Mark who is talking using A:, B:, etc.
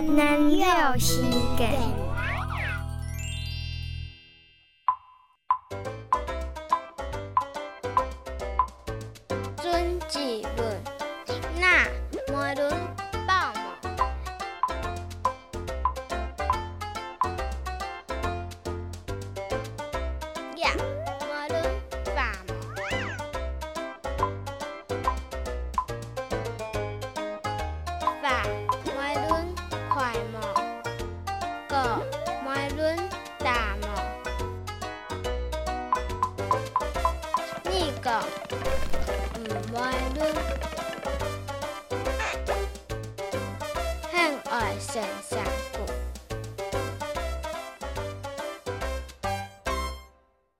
A: 难料事件，尊治问那梅轮爆吗？呀！我怀孕，大了。你个唔怀孕，生爱生。